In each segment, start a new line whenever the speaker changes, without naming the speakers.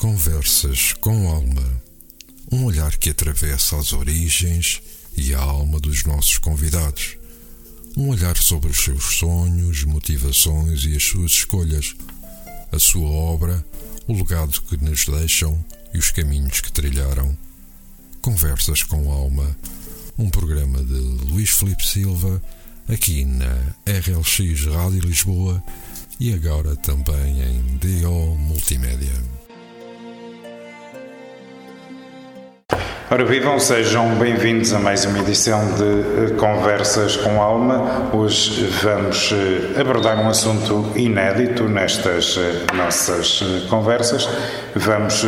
Conversas com Alma. Um olhar que atravessa as origens e a alma dos nossos convidados. Um olhar sobre os seus sonhos, motivações e as suas escolhas, a sua obra, o legado que nos deixam e os caminhos que trilharam. Conversas com Alma, um programa de Luís Felipe Silva, aqui na RLX Rádio Lisboa e agora também em DO Multimédia.
Ora, vivam, sejam bem-vindos a mais uma edição de eh, Conversas com Alma. Hoje vamos eh, abordar um assunto inédito nestas eh, nossas conversas. Vamos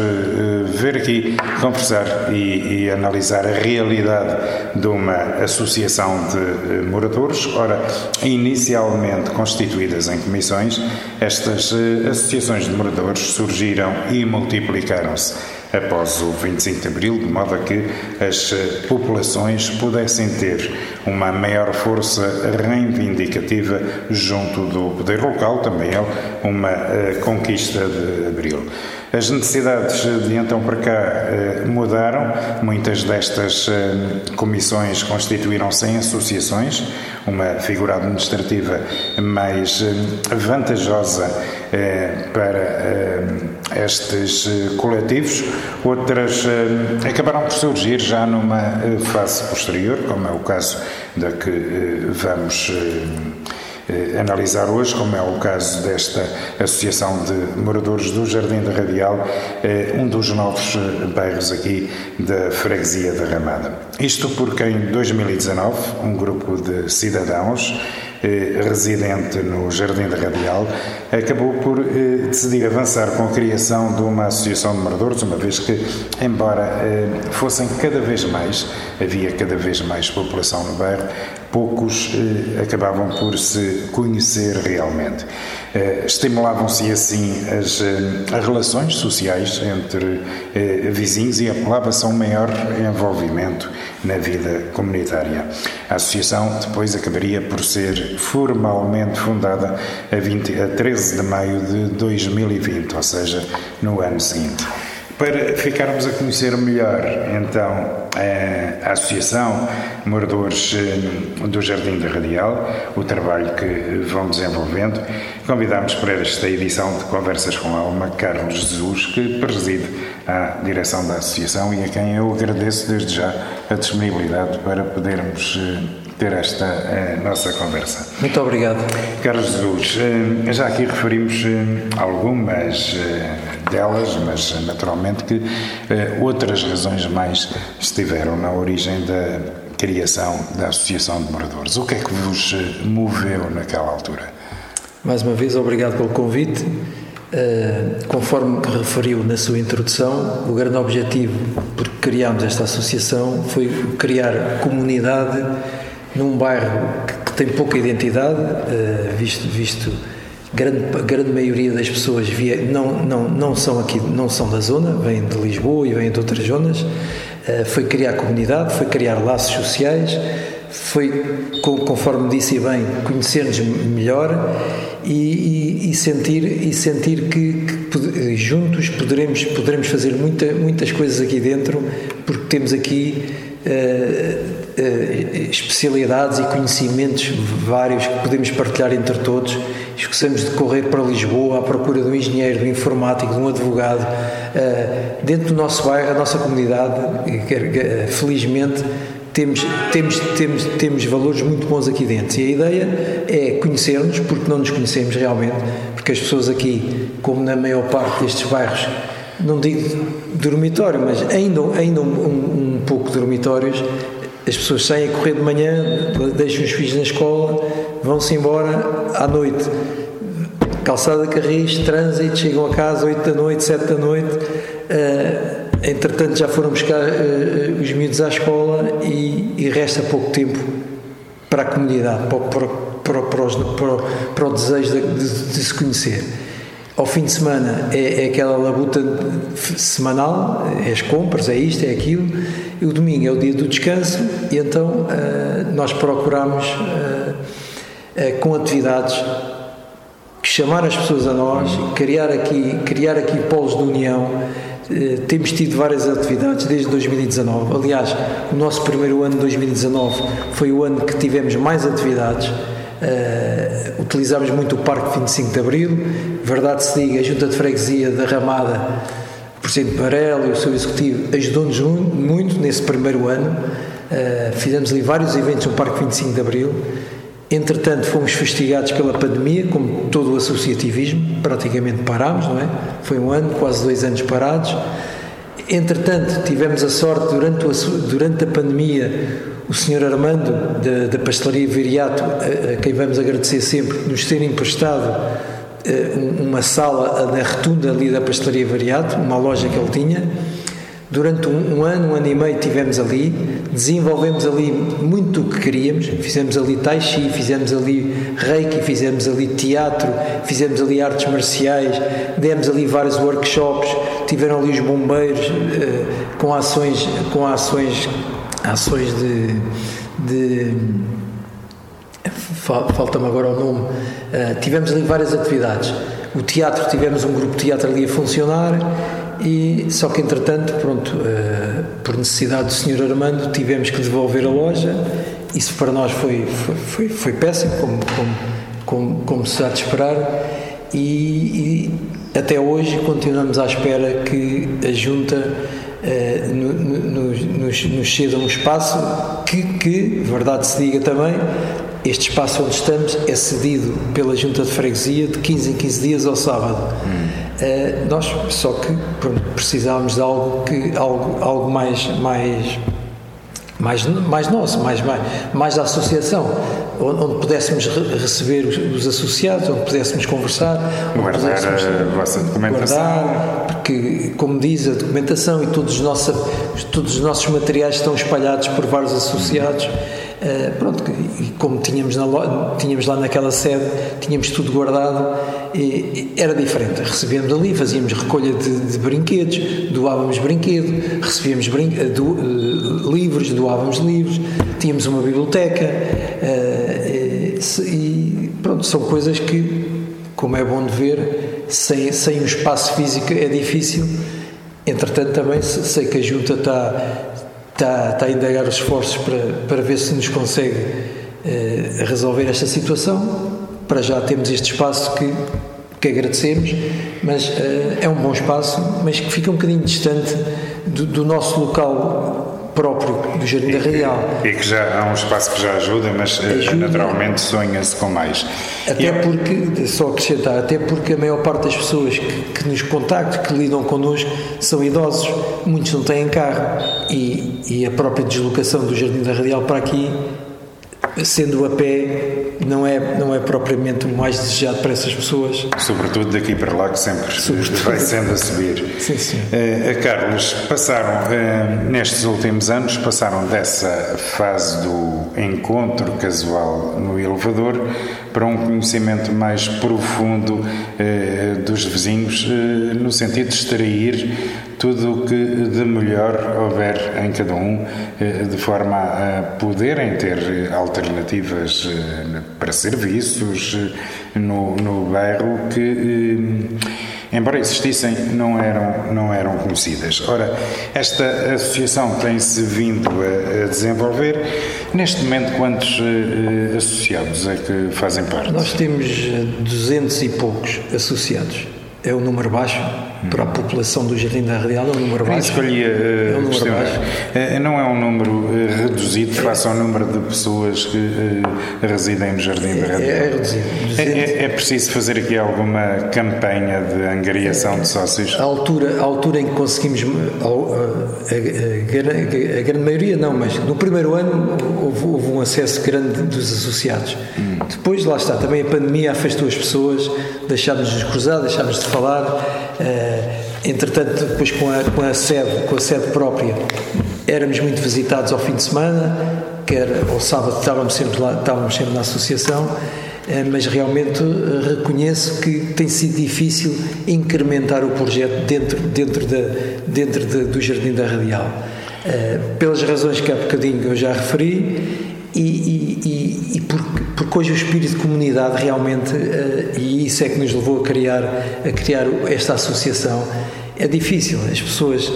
ver aqui, conversar e, e analisar a realidade de uma associação de moradores. Ora, inicialmente constituídas em comissões, estas associações de moradores surgiram e multiplicaram-se após o 25 de Abril, de modo a que as eh, populações pudessem ter uma maior força reivindicativa junto do poder local, também é uma eh, conquista de Abril. As necessidades de então para cá eh, mudaram, muitas destas comissões constituíram-se em associações, uma figura administrativa mais vantajosa para estes coletivos, outras acabaram por surgir já numa fase posterior, como é o caso da que eh, vamos eh, analisar hoje, como é o caso desta Associação de Moradores do Jardim da Radial, eh, um dos novos bairros aqui da Freguesia da Ramada. Isto porque em 2019 um grupo de cidadãos residente no Jardim da Radial, acabou por decidir avançar com a criação de uma associação de moradores, uma vez que, embora fossem cada vez mais, havia cada vez mais população no bairro, poucos eh, acabavam por se conhecer realmente. Eh, Estimulavam-se assim as, eh, as, relações sociais entre eh, vizinhos e apelava-se a um maior envolvimento na vida comunitária. A associação depois acabaria por ser formalmente fundada a, 20, a 13 de maio de 2020, ou seja, no ano seguinte. Para ficarmos a conhecer melhor, então, a Associação Moradores eh, do Jardim da Radial, o trabalho que vão desenvolvendo, convidamos para esta edição de Conversas com a Alma Carlos Jesus, que preside a direção da Associação e a quem eu agradeço desde já a disponibilidade para podermos eh, ter esta eh, nossa conversa.
Muito obrigado.
Carlos Jesus, eh, já aqui referimos eh, algumas delas, mas naturalmente que outras razões mais estiveram na origem da criação da Associação de Moradores. O que é que vos moveu naquela altura?
Mais uma vez, obrigado pelo convite. Uh, conforme referiu na sua introdução, o grande objetivo por que criámos esta associação foi criar comunidade num bairro que, que tem pouca identidade, uh, visto, visto grande, grande maioria das pessoas via, não, não, não são aqui, não são da zona, vêm de Lisboa e vêm de outras zonas. Uh, foi criar comunidade, foi criar laços sociais, foi, conforme disse bem, conhecer-nos melhor e, e, e, sentir, e sentir que, que, juntos poderemos, poderemos fazer muita, muitas coisas aqui dentro, porque temos aqui uh, uh, especialidades e conhecimentos vários que podemos partilhar entre todos. Esquecemos de correr para Lisboa à procura de um engenheiro, de um informático, de um advogado. Uh, dentro do nosso bairro, a nossa comunidade, felizmente, temos, temos, temos, temos valores muito bons aqui dentro. E a ideia é conhecermos, porque não nos conhecemos realmente, porque as pessoas aqui, como na maior parte destes bairros, não digo dormitório, mas ainda, ainda um, um, um pouco dormitórios, as pessoas saem a correr de manhã, deixam os filhos na escola, vão-se embora à noite. Calçada Carris, trânsito, chegam a casa 8 da noite, 7 da noite. Uh, entretanto, já foram buscar uh, os miúdos à escola e, e, resta pouco tempo para a comunidade, para, para, para, para, os, para o desejo de, de, de, se conhecer. Ao fim de semana é, é aquela labuta semanal, é as compras, é isto, é aquilo e o domingo é o dia do descanso, e então uh, nós procuramos, uh, uh, com atividades chamar as pessoas a nós, criar aqui, criar aqui polos de união. Eh, temos tido várias atividades desde 2019. Aliás, o nosso primeiro ano de 2019 foi o ano que tivemos mais atividades. Uh, utilizámos muito o Parque 25 de Abril. Verdade se diga, a Junta de Freguesia da Ramada, Presidente Barel e o seu Executivo ajudou-nos muito nesse primeiro ano. Uh, fizemos ali vários eventos no Parque 25 de Abril. Entretanto, fomos fustigados pela pandemia, como todo o associativismo, praticamente parámos, não é? Foi um ano, quase dois anos parados. Entretanto, tivemos a sorte, durante, o, durante a pandemia, o Sr. Armando, da, da Pastelaria Viriato, a, a, quem vamos agradecer sempre, nos ter emprestado uma sala na retunda ali da Pastelaria Viriato, uma loja que ele tinha. Durante um, um, ano, um ano e meio tivemos ali, desenvolvemos ali muito o que queríamos, fizemos ali tai chi, fizemos ali reiki, fizemos ali teatro, fizemos ali artes marciais, demos ali vários workshops, tiveram ali os bombeiros uh, com ações, com ações, ações de, de falta-me agora o nome, uh, tivemos ali várias atividades. O teatro, tivemos um grupo de teatro ali a funcionar e só que entretanto, pronto, uh, por necessidade do Sr. Armando, tivemos que devolver a loja. Isso para nós foi, foi, foi, foi péssimo, como, como, como, como se há de esperar. E, e, até hoje continuamos à espera que a Junta uh, no, no, nos, nos ceda um espaço que, que, verdade se diga também, este espaço onde estamos é cedido pela Junta de Freguesia de 15 em 15 dias ao sábado. Hum. Uh, nós só que pronto, precisávamos de algo que algo, algo mais mais mais, mais nosso, mais, mais, mais da associação, onde, pudéssemos re receber os, os, associados, onde pudéssemos conversar,
guardar a vossa documentação. Guardar,
porque, como diz, a documentação e todos os, nossos, todos os nossos materiais estão espalhados por vários associados. Uh, pronto, e como tínhamos, na, tínhamos lá naquela sede, tínhamos tudo guardado, e, e era diferente. Recebíamos ali, fazíamos recolha de, de brinquedos, doávamos brinquedo, recebíamos brin eh, do, uh, livros, doávamos livros, tínhamos uma biblioteca, uh, e, e, pronto, são coisas que, como é bom de ver, sem, sem um espaço físico é difícil. Entretanto, também sei que a Junta está está, está a indagar os esforços para, para ver se nos consegue eh, resolver esta situação. Para já temos este espaço que, que agradecemos, mas eh, é um bom espaço, mas que fica um bocadinho distante do, do nosso local próprio do Jardim e, da Real.
E que já há um espaço que já ajuda, mas eh, ajuda, naturalmente sonha-se com mais.
Até e porque, só acrescentar, até porque a maior parte das pessoas que, que nos contactam, que lidam connosco, são idosos, muitos não têm carro e, e a própria deslocação do Jardim da Radial para aqui sendo a pé, não é, não é propriamente o mais desejado para essas pessoas.
Sobretudo daqui para lá, que sempre Sobretudo. vai sendo a subir.
Sim, sim.
Uh, Carlos, passaram, uh, nestes últimos anos, passaram dessa fase do encontro casual no elevador para um conhecimento mais profundo uh, dos vizinhos, no sentido de extrair tudo o que de melhor houver em cada um, eh, de forma a poderem ter alternativas eh, para serviços eh, no, no bairro que embora existissem, não eram, não eram conhecidas. Ora, esta associação tem-se vindo a, a, desenvolver. Neste momento, quantos associados é que fazem parte?
Nós temos 200 e poucos associados é um número baixo para a população do Jardim da Real, é um número baixo.
Escolhi, é um número baixo. Uh, não é um número reduzido face ao número de pessoas que residem no Jardim da Real.
É, é reduzido.
É, é, é, preciso fazer aqui alguma campanha de angariação de sócios?
A altura, a altura em que conseguimos, a, grande maioria não, mas no primeiro ano houve, houve um acesso grande dos associados. Hum. Depois, lá está, também a pandemia afastou as pessoas, deixámos-nos de cruzar, deixámos de falar. Uh, entretanto, depois com a, com a sede, com a sede própria, éramos muito visitados ao fim de semana, quer ao sábado estávamos sempre lá, estávamos sempre na associação, uh, mas realmente uh, reconheço que tem sido difícil incrementar o projeto dentro, dentro, de, dentro de, do Jardim da Radial. pelas razões que há bocadinho eu já referi, e, e, e porque, porque, hoje o espírito de comunidade realmente, uh, e isso é que nos levou a criar, a criar esta associação, é difícil. As pessoas,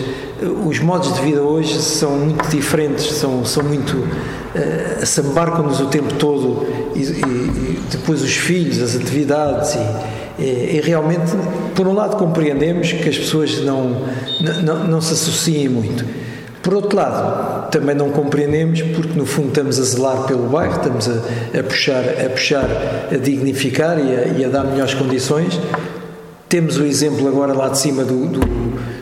os modos de vida hoje são muito diferentes, são, são muito. Uh, se embarcam-nos o tempo todo e, e, depois os filhos, as atividades e, e, e, realmente, por um lado, compreendemos que as pessoas não, não, não se associem muito por outro lado, também não compreendemos porque no fundo estamos a zelar pelo bairro, estamos a, a puxar, a puxar, a dignificar e a, e a, dar melhores condições. Temos o exemplo agora lá de cima do, do,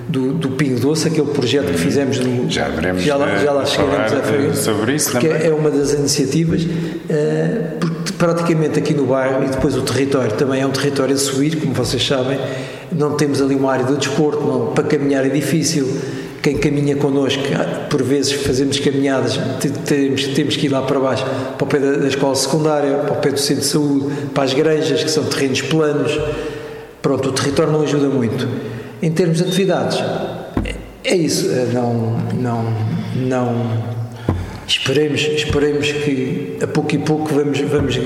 do, do Pingo Doce, aquele projeto que fizemos no.
Já veremos.
Já lá, já lá chegaremos a
falar sobre isso
porque
também.
é uma das iniciativas, uh, porque praticamente aqui no bairro e depois o território também é um território a subir, como vocês sabem, não temos ali uma área de desporto, não, para caminhar é difícil quem caminha connosco, por vezes fazemos caminhadas, temos, temos que ir lá para baixo, para o pé da, da, escola secundária, para o pé do centro de saúde, para as granjas, que são terrenos planos. Pronto, o território não ajuda muito. Em termos de atividades, é isso. Eh, não, não, não. Esperemos, esperemos que a pouco e pouco vamos, vamos,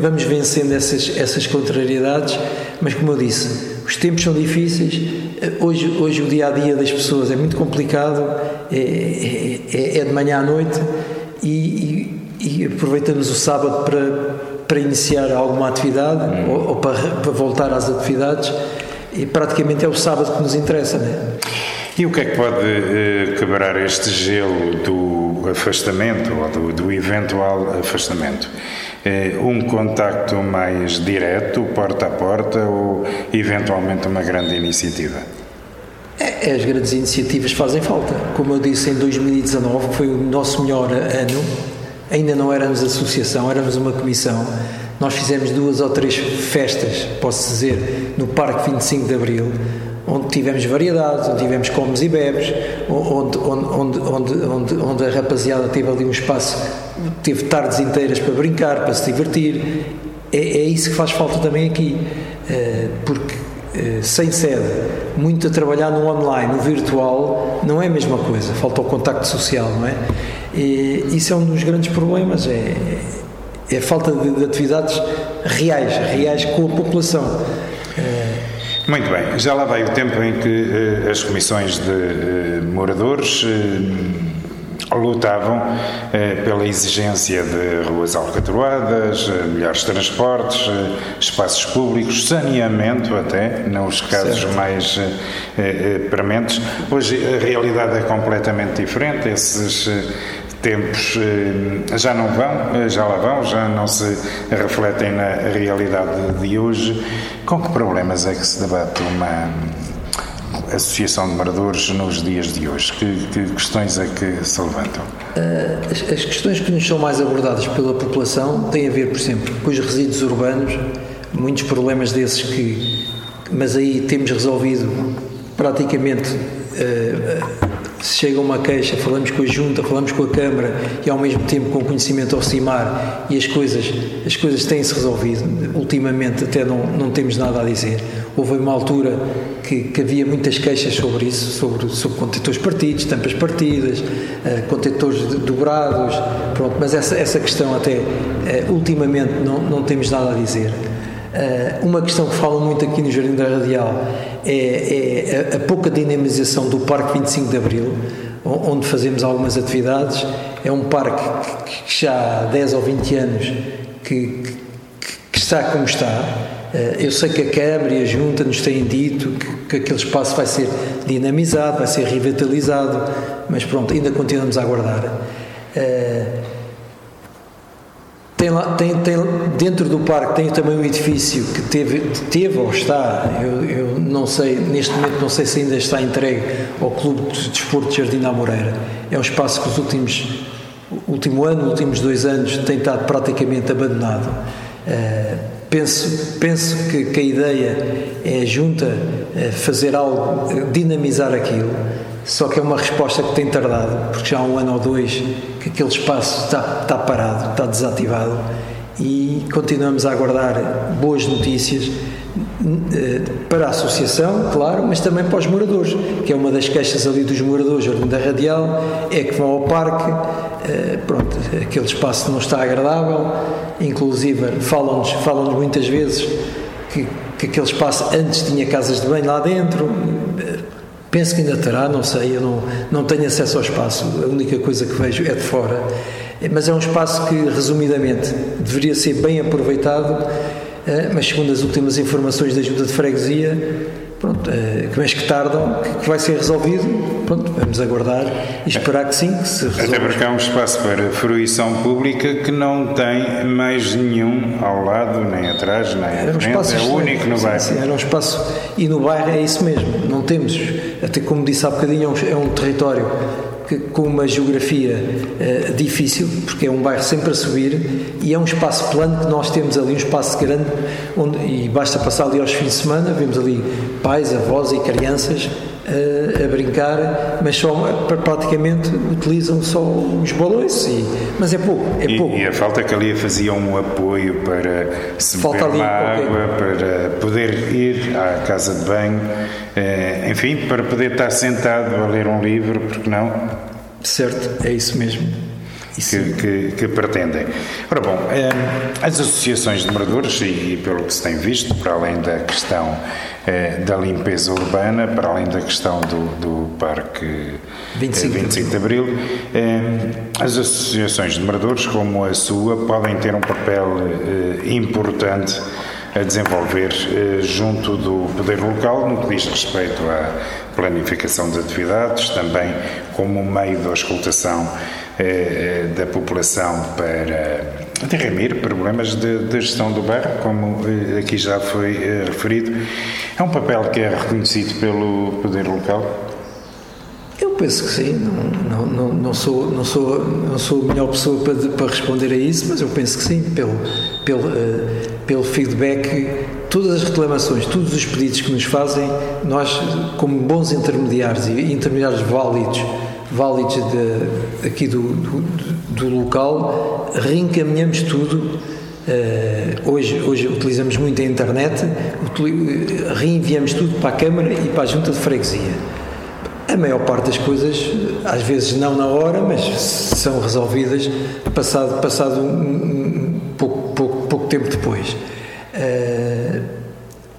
vamos vencendo essas, essas contrariedades, mas como eu disse, os tempos são difíceis Hoje, hoje o dia a dia das pessoas é muito complicado, é, é, é, é de manhã à noite e, e, e, aproveitamos o sábado para, para iniciar alguma atividade ou, ou para, para, voltar às atividades e praticamente é o sábado que nos interessa. Né?
E o que é que pode uh, quebrar este gelo do afastamento ou do, do eventual afastamento? Eh, um contacto mais direto, porta a porta, ou eventualmente uma grande iniciativa?
É, as grandes iniciativas fazem falta. Como eu disse, em 2019 foi o nosso melhor ano, ainda não éramos associação, éramos uma comissão. Nós fizemos duas ou três festas, posso dizer, no Parque 25 de Abril, onde tivemos variedades, onde tivemos comes e bebes, onde, onde, onde, onde, onde a rapaziada teve ali um espaço, teve tardes inteiras para brincar, para se divertir. É, é isso que faz falta também aqui, eh, porque eh, sem sede, muito a trabalhar no online, no virtual, não é a mesma coisa, falta o contacto social, não é? E isso é um dos grandes problemas, é, é a falta de, de atividades reais, reais com a população.
Muito bem, já lá vai o tempo em que uh, as comissões de uh, moradores uh, lutavam pela exigência de ruas alcatroadas, melhores transportes, espaços públicos, saneamento até, nos casos certo. mais prementes. Hoje a realidade é completamente diferente, esses tempos eh, já não vão, eh, já lá vão, já não se refletem na realidade de hoje. Com que problemas é que se debate uma associação de moradores nos dias de hoje? Que, que questões é que se levantam?
Eh, as, as, questões que nos são mais abordadas pela população têm a ver, por exemplo, com os resíduos urbanos, muitos problemas desses que. Mas aí temos resolvido praticamente. Uh, se chega uma queixa, falamos com a Junta, falamos com a Câmara e ao mesmo tempo com conhecimento ao CIMAR e as coisas, as coisas têm-se resolvido. Ultimamente até não, não temos nada a dizer. Houve uma altura que, que havia muitas queixas sobre isso, sobre, sobre contentores partidos, tampas partidas, uh, contentores dobrados, pronto, mas essa, essa questão até uh, ultimamente não, não temos nada a dizer. Uh, uma questão que falam muito aqui no Jardim da Radial é, é a, a, pouca dinamização do Parque 25 de Abril, onde fazemos algumas atividades. É um parque que, já há 10 ou 20 anos que, que, que está como está. Uh, eu sei que a Câmara e a Junta nos têm dito que, que aquele espaço vai ser dinamizado, vai ser revitalizado, mas pronto, ainda continuamos a aguardar. Uh, tem, lá, tem, tem, dentro do parque tem também um edifício que teve, teve ou está, eu, eu, não sei, neste momento não sei se ainda está entregue ao Clube de Desporto de Jardim da Moreira. É um espaço que os últimos, último ano, últimos dois anos tem estado praticamente abandonado. Uh, penso penso que, que, a ideia é junta uh, fazer algo, dinamizar aquilo só que é uma resposta que tem tardado, porque já há um ano ou dois aquele espaço está, está parado, está desativado e continuamos a aguardar boas notícias. para a associação, claro, mas também para os moradores, que é uma das queixas ali dos moradores da Radial, é que vão ao parque, eh, pronto, aquele espaço não está agradável, inclusive falam-nos falam muitas vezes que, que aquele espaço antes tinha casas de banho lá dentro, penso que ainda terá, não sei, eu não, não tenho acesso ao espaço, a única coisa que vejo é de fora, mas é um espaço que, resumidamente, deveria ser bem aproveitado eh, mas segundo as últimas informações da Junta de Freguesia, pronto, eh, que mês que tardam, que vai ser resolvido, pronto, vamos aguardar e esperar que sim, que se resolva.
Até porque há um espaço para fruição pública que não tem mais nenhum ao lado, nem atrás, nem frente, um é o único no bairro.
Sim, era um espaço, e no bairro é isso mesmo, não temos, até como disse há bocadinho, é um, é um território que, com uma geografia uh, difícil, porque é um bairro sempre a subir e é um espaço plano que nós temos ali, um espaço grande, onde, e basta passar ali aos fins de semana, vemos ali pais, avós e crianças uh, a brincar, mas só praticamente utilizam só os balões, e, mas é pouco, é
e,
pouco.
E a falta que ali fazia um apoio para se falta beber uma água, para poder ir à casa de banho, uh, enfim, para poder estar sentado a ler um livro, porque não?
Certo, é isso mesmo.
Que, que, que, pretendem. Ora bom, eh, as associações de moradores, e pelo que se tem visto, para além da questão eh, da limpeza urbana, para além da questão do, do Parque 25, 25 de Abril, as associações de moradores, como a sua, podem ter um papel importante a desenvolver junto do poder local no que diz respeito à planificação de atividades, também como meio da escutação eh, da população para derramir problemas de, de, gestão do bairro, como eh, aqui já foi eh, referido. É um papel que é reconhecido pelo poder local?
Eu penso que sim, não, não, não, sou, não, sou, não sou a melhor pessoa para, para responder a isso, mas eu penso que sim, pelo, pelo, uh, pelo feedback, todas as reclamações, todos os pedidos que nos fazem, nós, como bons intermediários e intermediários válidos, válidos de, aqui do, do, do local, reencaminhamos tudo. Uh, hoje, hoje utilizamos muito a internet, reenviamos tudo para a Câmara e para a Junta de Freguesia a maior parte das coisas, às vezes não na hora, mas são resolvidas passado, passado um, um pouco, pouco, pouco tempo depois.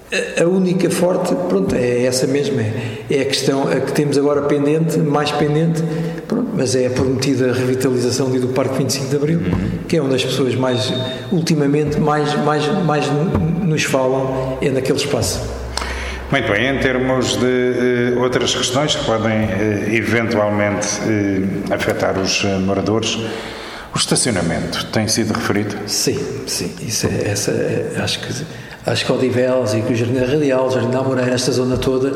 A única forte, pronto, é essa mesma, é, é a questão a que temos agora pendente, mais pendente, pronto, mas é a prometida revitalização do Parque 25 de Abril, que é onde as pessoas mais, ultimamente, mais, mais, mais nos falam, é naquele espaço.
Muito bem, em termos de uh, outras questões que podem uh, eventualmente uh, afetar os moradores, o estacionamento tem sido referido?
Sim, sim, isso é, essa, é, acho que acho que Odivelas e que o Jardim Radial, o Jardim da Moreira, esta zona toda,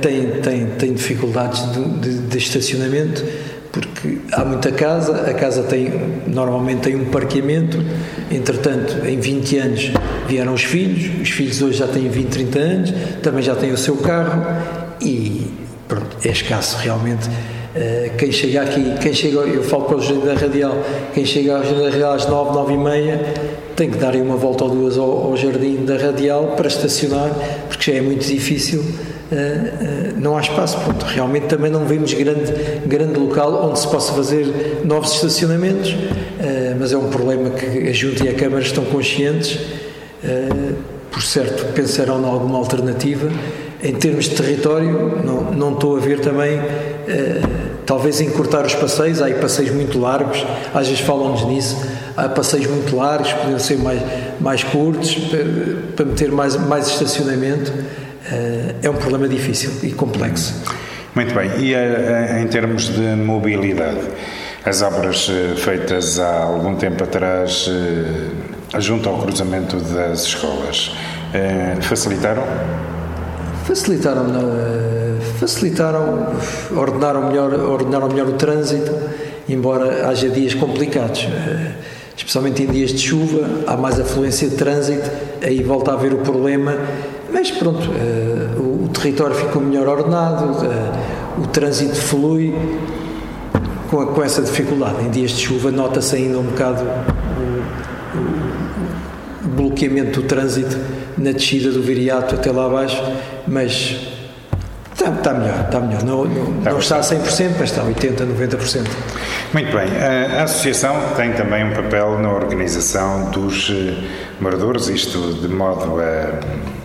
tem, tem, tem dificuldades de, de, de estacionamento porque há muita casa, a casa tem normalmente tem um parqueamento, entretanto, em 20 anos vieram os filhos, os filhos hoje já têm 20, 30 anos, também já têm o seu carro e pronto, é escasso realmente. Uh, quem chega aqui, quem chega, eu falo para o Jardim da Radial, quem chega ao Jardim da Radial às 9, 9 e meia, tem que dar uma volta ou duas ao, ao Jardim da Radial para estacionar, porque já é muito difícil Uh, uh, não há espaço. Pronto, realmente também não vemos grande, grande local onde se possa fazer novos estacionamentos, uh, mas é um problema que a Junta e a Câmara estão conscientes. por certo, pensarão em alguma alternativa. Em termos de território, não, não estou a ver também, talvez encurtar os passeios. Há aí passeios muito largos, às vezes falam-nos nisso. Há passeios muito largos, podiam ser mais, mais curtos, para, para meter mais, mais estacionamento. Eh, é um problema difícil e complexo.
Muito bem. E eh, em termos de mobilidade? As obras eh, feitas há algum tempo atrás, junto ao cruzamento das escolas, facilitaram?
Facilitaram, facilitaram, ordenaram melhor, ordenaram melhor o trânsito, embora haja dias complicados especialmente em dias de chuva, há mais afluência de trânsito, aí volta a haver o problema mas pronto, uh, o, território ficou melhor ordenado, uh, o trânsito flui com, a, com, essa dificuldade. Em dias de chuva nota-se ainda um bocado o, o, bloqueamento do trânsito na descida do Viriato até lá abaixo, mas está, está melhor, está melhor. Não, não, está, não está a 100%, mas está a 80%, 90%.
Muito bem. A Associação tem também um papel na organização dos eh, moradores, isto de modo a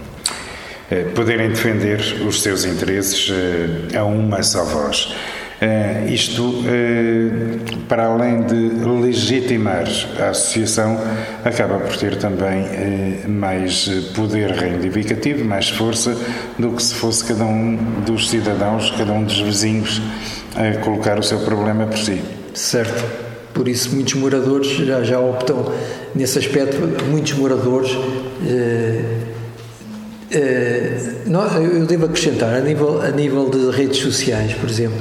poderem defender os seus interesses eh, a uma só voz. Uh, isto, uh, para além de legitimar a associação, acaba por ter também uh, mais poder reivindicativo, mais força do que se fosse cada um dos cidadãos, cada um dos vizinhos, a colocar o seu problema por si.
Certo. Por isso, muitos moradores já, já optam nesse aspecto, muitos moradores. eu devo acrescentar, a nível, a nível de redes sociais, por exemplo,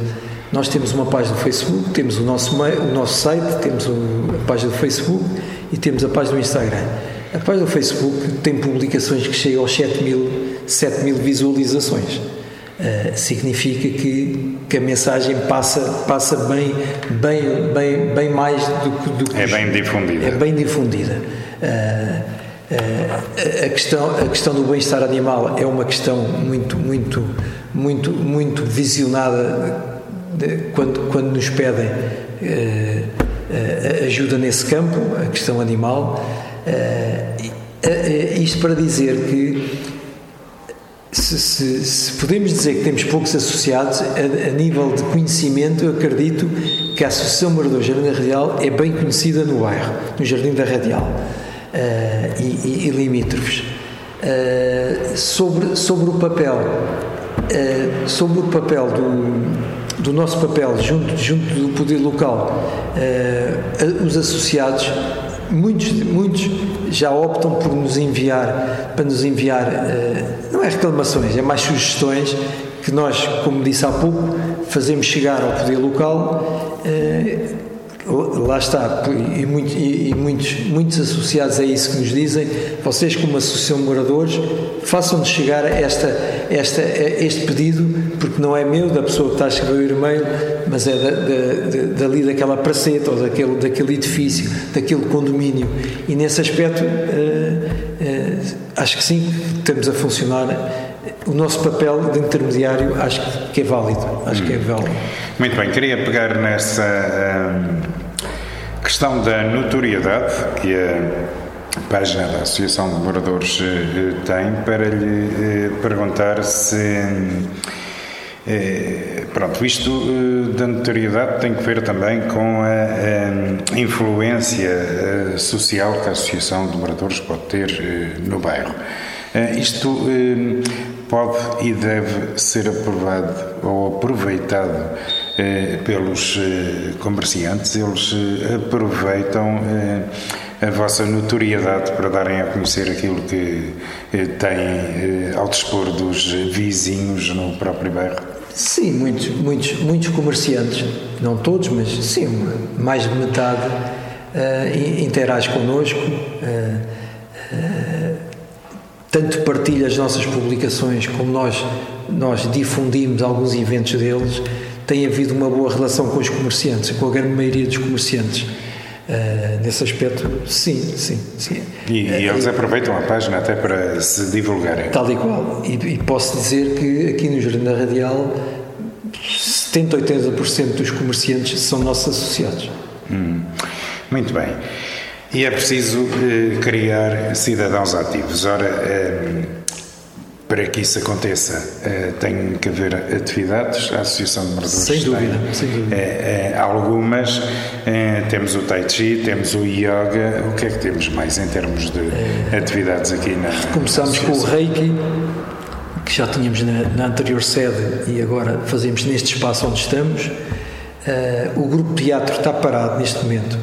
nós temos uma página do Facebook, temos o nosso, o nosso site, temos a página do Facebook e temos a página do Instagram. A página do Facebook tem publicações que chegam aos 7 mil, 7 mil visualizações. Uh, significa que, que a mensagem passa, passa bem, bem, bem, bem mais do que. Do que
é bem difundida.
É bem difundida. Uh, uh, a, questão, a questão do bem-estar animal é uma questão muito, muito, muito, muito visionada quando, quando nos pedem uh, uh, ajuda nesse campo, a questão animal, uh, isto para dizer que se, se, se, podemos dizer que temos poucos associados, a, a, nível de conhecimento, eu acredito que a Associação Morador Jardim da Radial é bem conhecida no bairro, no Jardim da Radial e, e, e limítrofes. sobre, sobre o papel, sobre o papel do do nosso papel junto, junto do poder local, uh, os associados, muitos, muitos já optam por nos enviar, para nos enviar, uh, não é reclamações, é mais sugestões que nós, como disse há pouco, fazemos chegar ao poder local. Uh, lá está, e, muito, e, e, muitos, muitos associados a isso que nos dizem, vocês como Associação de Moradores, façam-nos chegar esta, esta, este pedido, porque não é meu, da pessoa que está a escrever o e-mail, mas é da, da, dali daquela praceta ou daquele, daquele edifício, daquele condomínio. E nesse aspecto, uh, uh, acho que sim, estamos a funcionar o nosso papel de intermediário acho que é válido. Acho hum. que é válido.
Muito bem, queria pegar nessa hum, questão da notoriedade que a página da Associação de Moradores eh, tem para lhe eh, perguntar se. Eh, pronto, isto da notoriedade tem que ver também com a, a influência social que a Associação de Moradores pode ter no bairro. Isto pode e deve ser aprovado ou aproveitado eh, pelos eh, comerciantes, eles eh, aproveitam eh, a vossa notoriedade para darem a conhecer aquilo que eh, têm eh, ao dispor dos vizinhos no próprio bairro.
Sim, muitos, muitos, muitos comerciantes, não todos, mas sim, mais de metade uh, interage connosco. Tanto partilha as nossas publicações como nós, nós difundimos alguns eventos deles, tem havido uma boa relação com os comerciantes, com a grande maioria dos comerciantes. Uh, nesse aspecto, sim, sim, sim.
E, e eles uh, aproveitam a página até para se divulgarem.
Tal e qual. E, e posso dizer que aqui no Jardim da Radial, 70, 80% dos comerciantes são nossos associados.
Hum, muito bem. E é preciso eh, criar cidadãos ativos. Ora, eh, para que isso aconteça, eh, tem que haver atividades. A Associação de Moradores
sem dúvida, tem sem dúvida.
Eh, eh, algumas. Temos o Tai Chi, temos o Yoga. O que é que temos mais em termos de atividades aqui na.
Começamos com o Reiki, que já tínhamos na, na, anterior sede e agora fazemos neste espaço onde estamos. o grupo teatro está parado neste momento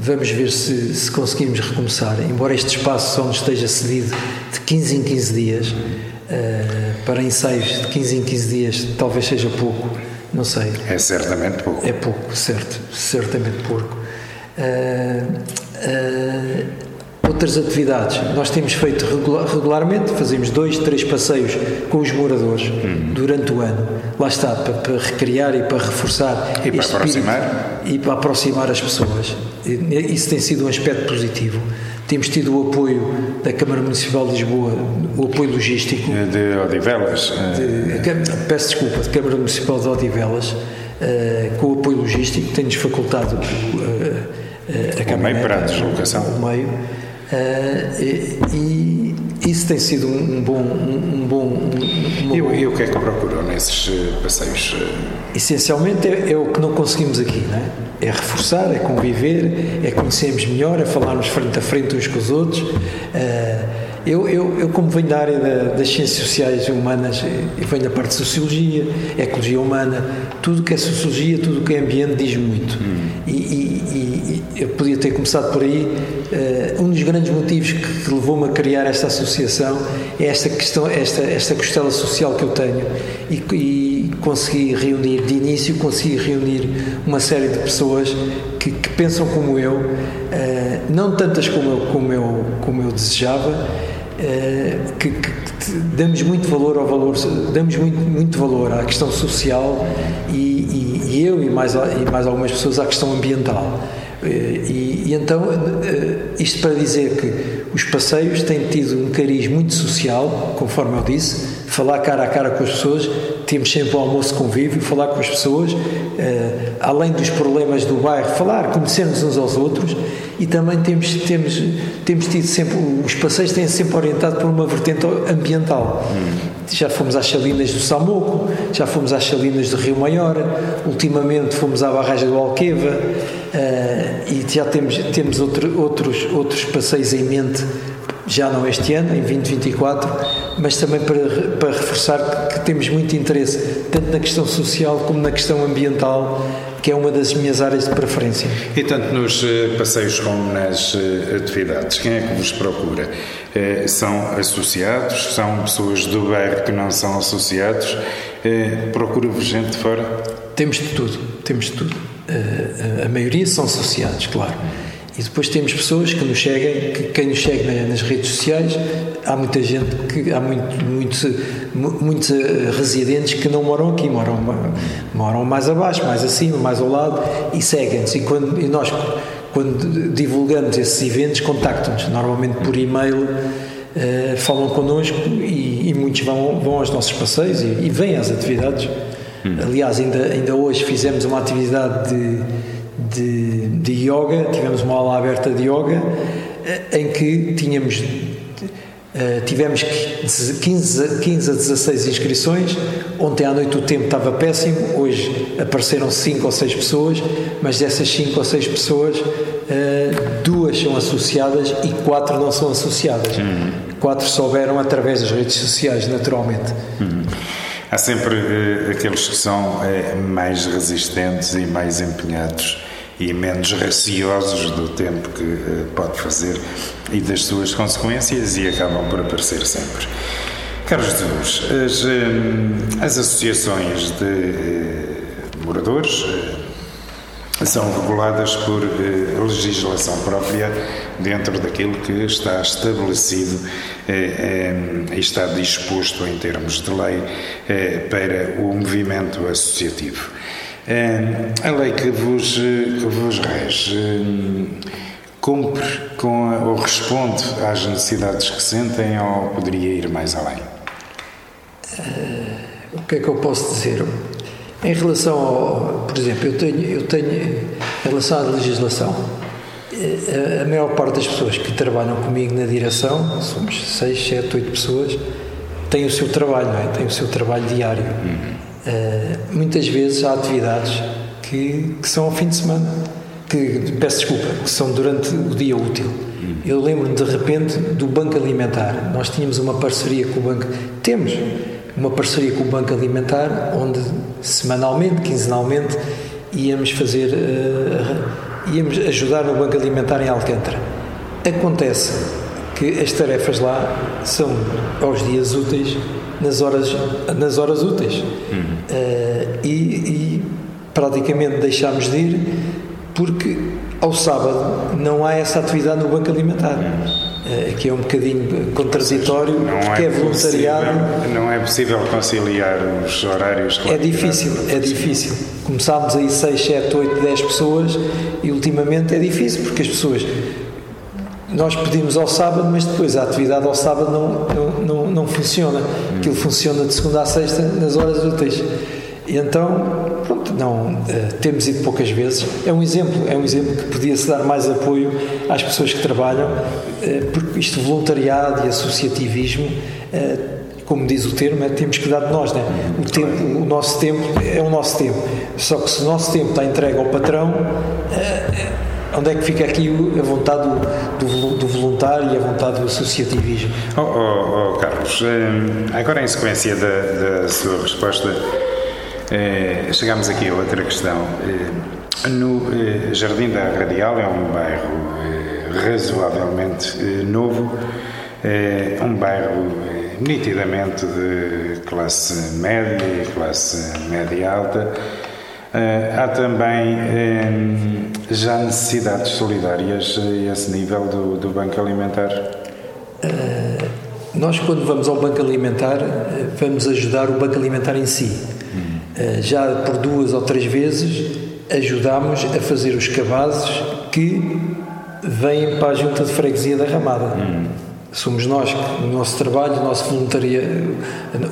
vamos ver se, se, conseguimos recomeçar. Embora este espaço só nos esteja cedido de 15 em 15 dias, uh, para ensaios de 15 em 15 dias talvez seja pouco, não sei.
É certamente pouco.
É pouco, certo, certamente pouco. Uh, outras atividades. Nós temos feito regular, regularmente, fazemos dois, três passeios com os moradores uhum. durante o ano. Lá está, para, para, recriar e para reforçar.
E para aproximar?
E para aproximar as pessoas. Isso tem sido um aspecto positivo. temos tido o apoio da Câmara Municipal de Lisboa, o apoio logístico.
De Odivelas.
De, peço desculpa, de Câmara Municipal de Odivelas, uh, com o apoio logístico, tem-nos facultado uh,
a o meio para a deslocação.
O meio. e isso tem sido um bom. Um, bom
um, e, e o que é que procuram nesses passeios?
Essencialmente é, é, o que não conseguimos aqui, não é? É reforçar, é conviver, é conhecermos melhor, é falarmos frente a frente uns com os outros. Uh, eu, eu, eu, como venho da área da, das ciências sociais e humanas, eu venho da parte de sociologia, ecologia humana, tudo que é sociologia, tudo que é ambiente diz muito. Hum. E, e, e, eu podia ter começado por aí. Uh, um dos grandes motivos que, que levou-me a criar esta associação é esta questão, esta, esta costela social que eu tenho e, e consegui reunir, de início, consegui reunir uma série de pessoas que, que pensam como eu, uh, não tantas como eu, como eu, como eu desejava, eh, que, que, damos muito valor ao valor, damos muito, muito valor à questão social e, e, e eu e mais, e mais algumas pessoas à questão ambiental. Eh, e, e, então, isto para dizer que os passeios têm tido um cariz muito social, conforme eu disse, falar cara a cara com as pessoas, temos sempre o almoço convívio, falar com as pessoas, além dos problemas do bairro, falar, conhecermos uns aos outros e também temos, temos, temos tido sempre, os passeios têm sempre orientado por uma vertente ambiental. Já fomos às salinas do Samoco, já fomos às salinas do Rio Maior, ultimamente fomos à barragem do Alqueva uh, e já temos, temos outro, outros, outros passeios em mente já não este ano, em 2024, mas também para, para reforçar que, que, temos muito interesse, tanto na questão social como na questão ambiental, que é uma das minhas áreas de preferência.
E tanto nos eh, passeios como nas eh, atividades, quem é que vos procura? Eh, são associados? São pessoas do bairro que não são associados? Procura-vos gente de fora?
Temos de tudo, temos de tudo. A maioria são associados, claro e depois temos pessoas que nos seguem, que quem nos segue nas redes sociais, há muita gente que há muito, muito, muitos eh, residentes que não moram aqui, moram, moram mais abaixo, mais acima, mais ao lado e seguem-nos. E, quando, e nós, quando divulgamos esses eventos, contactam-nos, normalmente por e-mail. Uh, falam connosco e, e, muitos vão, vão aos nossos passeios e, e vêm às atividades. Hum. Aliás, ainda, ainda hoje fizemos uma atividade de, de, de yoga, tivemos uma aula aberta de yoga eh, em que tínhamos Uh, tivemos 15, 15 a 16 inscrições. Ontem à noite o tempo estava péssimo. Hoje apareceram 5 ou 6 pessoas, mas dessas 5 ou 6 pessoas, uh, duas são associadas e quatro não são associadas. Uhum. Quatro souberam através das redes sociais, naturalmente.
Uhum. Há sempre uh, aqueles que são mais resistentes e mais empenhados e menos raciosos do tempo que uh, pode fazer e das suas consequências e acabam por aparecer sempre. Carlos Jesus, as, uh, as associações de uh, moradores são reguladas por legislação própria dentro daquilo que está estabelecido e está disposto em termos de lei para o movimento associativo. A lei que vos, que vos rege cumpre com a, ou responde às necessidades que sentem ou poderia ir mais além?
Uh, o que é que eu posso dizer? Em relação ao, por exemplo, eu tenho, eu tenho em relação à legislação, a, a maior parte das pessoas que trabalham comigo na direção, somos seis, sete, oito pessoas, têm o seu trabalho, não é? têm o seu trabalho diário. Uhum. Uh, muitas vezes há atividades que, que, são ao fim de semana, que, peço desculpa, que são durante o dia útil. Eu lembro-me de repente do Banco Alimentar. Nós tínhamos uma parceria com o Banco. Temos uma parceria com o Banco Alimentar, onde semanalmente, quinzenalmente, íamos fazer. Uh, íamos ajudar no Banco Alimentar em Alcântara. Acontece que as tarefas lá são aos dias úteis nas horas, nas horas úteis. Uhum. Uh, e, e, praticamente deixámos de ir porque ao sábado não há essa atividade no banco alimentar. Uh, que é um bocadinho contraditório, não porque é, é voluntariado.
Possível, não é possível conciliar os horários
É difícil, é difícil. Começámos aí 6, 7, 8, 10 pessoas e ultimamente é difícil porque as pessoas nós pedimos ao sábado, mas depois a atividade ao sábado não, não, não, não funciona. Aquilo funciona de segunda a sexta nas horas úteis. E então, pronto, não, uh, temos ido poucas vezes. É um exemplo, é um exemplo que podia-se dar mais apoio às pessoas que trabalham, uh, porque isto voluntariado e associativismo, uh, como diz o termo, é, temos que dar de nós, né? O tempo, o nosso tempo é o nosso tempo. Só que se o nosso tempo está entregue ao patrão, onde é que fica aqui a vontade do, do, do voluntário e a vontade do associativismo?
Oh, oh, oh Carlos, agora em sequência da, da sua resposta eh, chegamos aqui a outra questão. Eh, no eh, Jardim da Radial é um bairro razoavelmente novo, um bairro nitidamente de classe média e classe média alta. Há também já necessidades solidárias a esse nível do, do Banco Alimentar?
nós, quando vamos ao Banco Alimentar, vamos ajudar o Banco Alimentar em si eh, já por duas ou três vezes ajudámos a fazer os cabazes que vêm para a junta de freguesia da Ramada. Hum. Somos nós, o nosso trabalho, o nosso, voluntaria,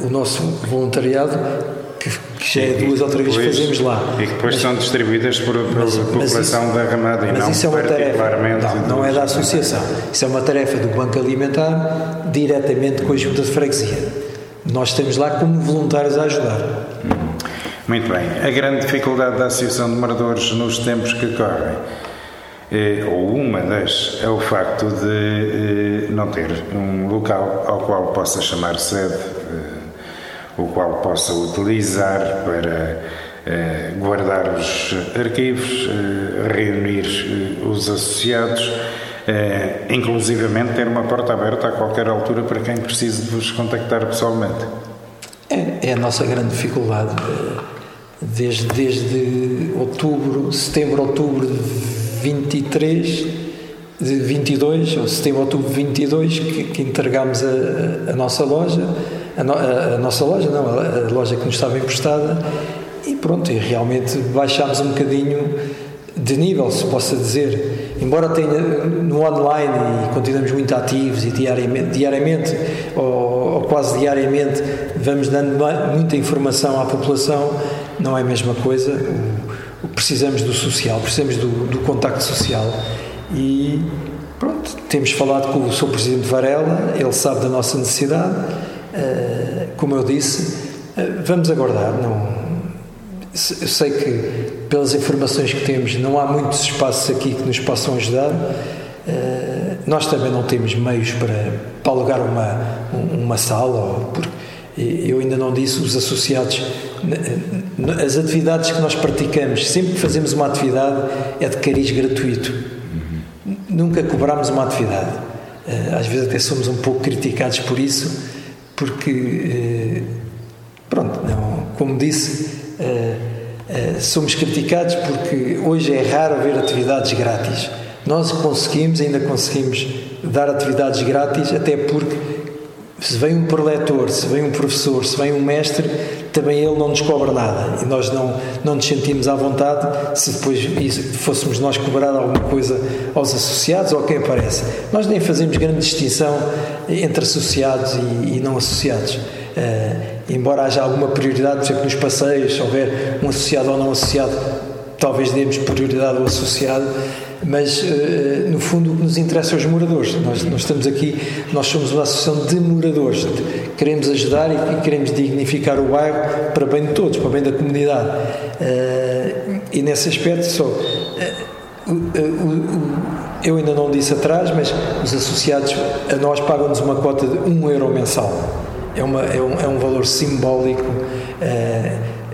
o nosso voluntariado, que, que já é duas ou três vezes que fazemos lá.
E que depois mas, são distribuídas por, pela mas, população isso, da Ramada e não isso é uma particularmente.
Tarefa, não, não é da associação. Isso é uma tarefa do Banco Alimentar diretamente com a junta de freguesia. Nós estamos lá como voluntários a ajudar.
Muito bem. A grande dificuldade da Associação de Moradores nos tempos que correm, é, ou uma das, é o facto de é, não ter um local ao qual possa chamar sede, é, o qual possa utilizar para é, guardar os arquivos, reunir os associados. Inclusivamente ter uma porta aberta a qualquer altura para quem precise de vos contactar pessoalmente.
É, é a nossa grande dificuldade desde, desde outubro, setembro, outubro de 23, de 22, ou setembro, outubro de 22, que, que entregámos a, a, nossa loja, a, no, a, a, nossa loja, não, a, loja que nos estava emprestada, e pronto, e realmente baixámos um bocadinho de nível, se possa dizer. Embora tenha no online e continuamos muito ativos e diariamente, diariamente ou, ou quase diariamente vamos dando muita informação à população, não é a mesma coisa. Precisamos do social, precisamos do, do contacto social e pronto, temos falado com o Sr. Presidente Varela, ele sabe da nossa necessidade. Uh, como eu disse, uh, vamos aguardar. Não, eu sei que, pelas informações que temos, não há muitos espaços aqui que nos possam ajudar. Uh, nós também não temos meios para, para alugar uma, uma sala, porque eu ainda não disse, os associados, as atividades que nós praticamos, sempre que fazemos uma atividade, é de cariz gratuito. Nunca cobramos uma atividade. Eh, às vezes até somos um pouco criticados por isso, porque, eh, pronto, não, como disse, eh, somos criticados porque hoje é raro ver atividades grátis. Nós conseguimos, ainda conseguimos dar atividades grátis, até porque se vem um preletor, se vem um professor, se vem um mestre, também ele não nos cobra nada e nós não, não nos sentimos à vontade se depois fôssemos nós cobrar alguma coisa aos associados ou a quem aparece. Nós nem fazemos grande distinção entre associados e, e não associados. Uh, embora haja alguma prioridade, por exemplo, nos passeios, se houver um associado ou não associado, talvez demos prioridade ao associado, mas uh, no fundo o que nos interessa é os moradores. Nós, nós, estamos aqui, nós somos uma associação de moradores, queremos ajudar e, queremos dignificar o bairro para bem de todos, para bem da comunidade. Uh, e nesse aspecto só. Uh, eu ainda não disse atrás, mas os associados a nós pagam-nos uma cota de 1 um euro mensal. É, uma, é, um, é um valor simbólico.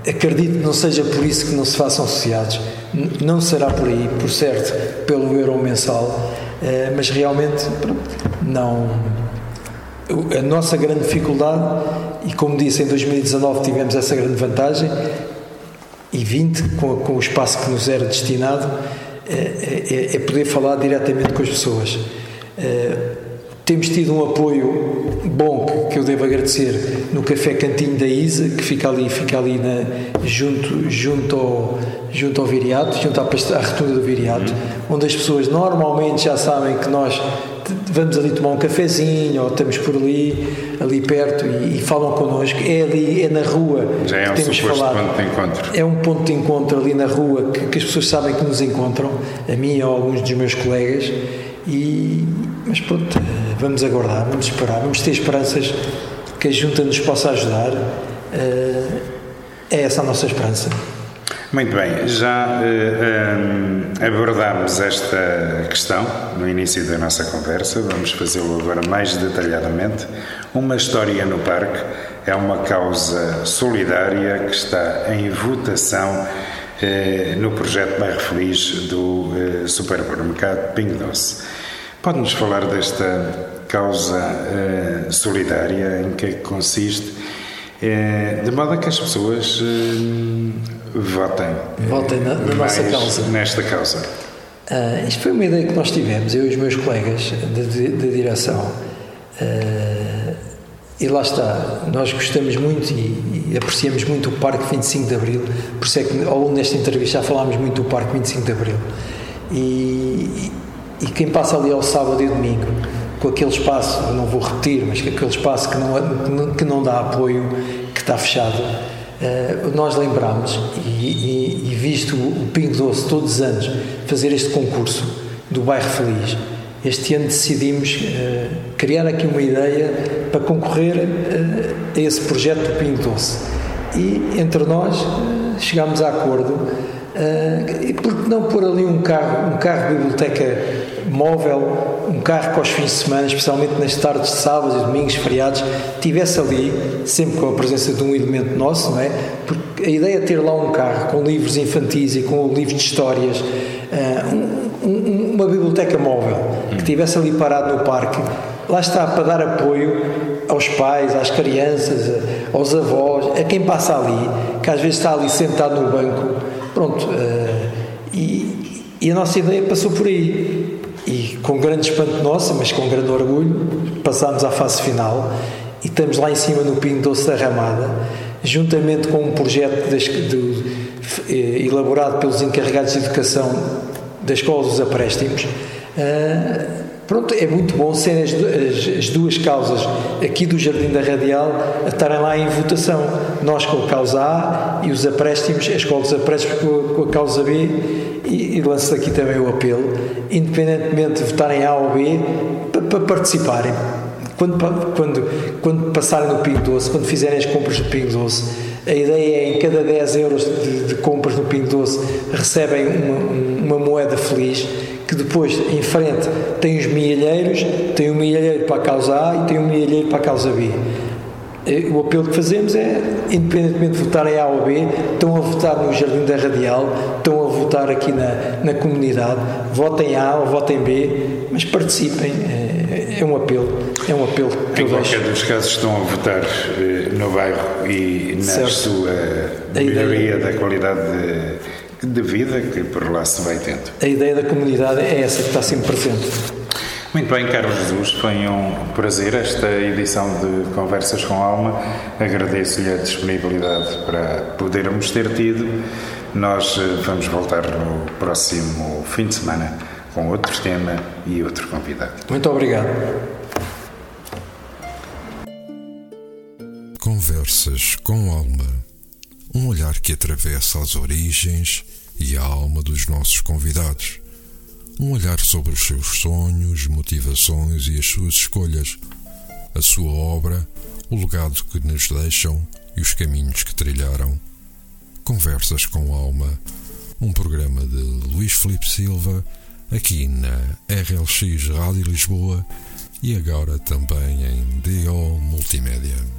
acredito que não seja por isso que não se façam associados não será por aí, por certo, pelo euro mensal, eh, mas realmente não. A nossa grande dificuldade, e como disse, em 2019 tivemos essa grande vantagem, e 20, com, com o espaço que nos era destinado, é, é, é poder falar diretamente com as pessoas. É, temos tido um apoio bom que, eu devo agradecer no Café Cantinho da Isa, que fica ali, fica ali na, junto, junto, ao, junto ao Viriato, junto à, à rotunda do Viriato, onde as pessoas normalmente já sabem que nós vamos ali tomar um cafezinho ou estamos por ali, ali perto e, e falam connosco. É ali, é na rua
Já é
que temos falado.
ponto de encontro.
É um ponto de encontro ali na rua que, que, as pessoas sabem que nos encontram, a mim ou alguns dos meus colegas. E, mas pronto, vamos aguardar, vamos esperar, vamos ter esperanças que a Junta nos possa ajudar. Eh, é essa a nossa esperança.
Muito bem, já uh, um, abordámos esta questão no início da nossa conversa, vamos fazê-lo agora mais detalhadamente. Uma história no parque é uma causa solidária que está em votação uh, no projeto Bairro Feliz do supermercado Ping Doce. Pode-nos falar desta causa solidária, em que, é de modo a que as pessoas votem,
votem na, na nossa causa.
Nesta causa.
Uh, isto foi uma ideia que nós tivemos, eu e os meus colegas da direção. Uh, e lá está, nós gostamos muito e, e, apreciamos muito o Parque 25 de Abril, por isso é que ao longo desta entrevista já falámos muito do Parque 25 de Abril. E, e, e quem passa ali ao sábado e domingo, com aquele espaço, não vou repetir, mas com aquele espaço que não, que não dá apoio, que está fechado, Uh, nós lembramos, e, e, e, visto o Pingo Doce todos os anos fazer este concurso do Bairro Feliz, este ano decidimos uh, criar aqui uma ideia para concorrer uh, a esse projeto do Pingo Doce. E entre nós chegámos a acordo, e por que não pôr ali um carro, um carro biblioteca móvel, um carro que aos fins de semana, especialmente nas tardes de sábados e domingos, feriados, tivesse ali, sempre com a presença de um elemento nosso, não é? Porque a ideia é ter lá um carro com livros infantis e com livros de histórias, uh, um, uma biblioteca móvel que tivesse ali parado no parque, lá está para dar apoio aos pais, às crianças, aos avós, a quem passa ali, que às vezes está ali sentado no banco, pronto. Uh, e, e a nossa ideia passou por aí e com grande espanto nosso, mas com grande orgulho, passámos à fase final e estamos lá em cima no Pinho Doce da Ramada, juntamente com um projeto eh, elaborado pelos encarregados de educação da Escola dos Aprestimos. Uh, pronto, é muito bom serem as, as, as, duas causas aqui do Jardim da Radial a estarem lá em votação. Nós com a causa A e os aprestimos, a Escola dos Aprestimos com com a causa B e, e lanço aqui também o apelo, independentemente de votarem A ou B, para participarem. Quando, quando, quando passarem no Pingo Doce, quando fizerem as compras do Pingo Doce, a ideia é em cada 10 euros de, de compras no Pingo Doce recebem uma, uma, moeda feliz que depois em frente tem os milheiros, tem um milheiro para a causa A e tem um milheiro para a causa B. Eh, o apelo que fazemos é, independentemente de votarem A ou B, estão a votar no Jardim da Radial, estão a votar aqui na, na comunidade, votem A ou votem B, mas participem. É, é um apelo. É um apelo que
em qualquer dos casos estão a votar eh, no bairro e na certo. sua melhoria da qualidade de, de vida que por lá se vai tendo.
A ideia da comunidade é essa que está sempre presente.
Muito bem, Carlos Jesus, foi um prazer esta edição de Conversas com Alma. Agradeço-lhe a disponibilidade para podermos ter tido. Nós eh, vamos voltar no próximo fim de semana com outro tema e outro convidado.
Muito obrigado.
Conversas com Alma. Um olhar que atravessa as origens e a alma dos nossos convidados um olhar sobre os seus sonhos, motivações e as suas escolhas, a sua obra, o legado que nos deixam e os caminhos que trilharam. Conversas com Alma, um programa de Luís Felipe Silva, aqui na RLX Rádio Lisboa e agora também em DO Multimédia.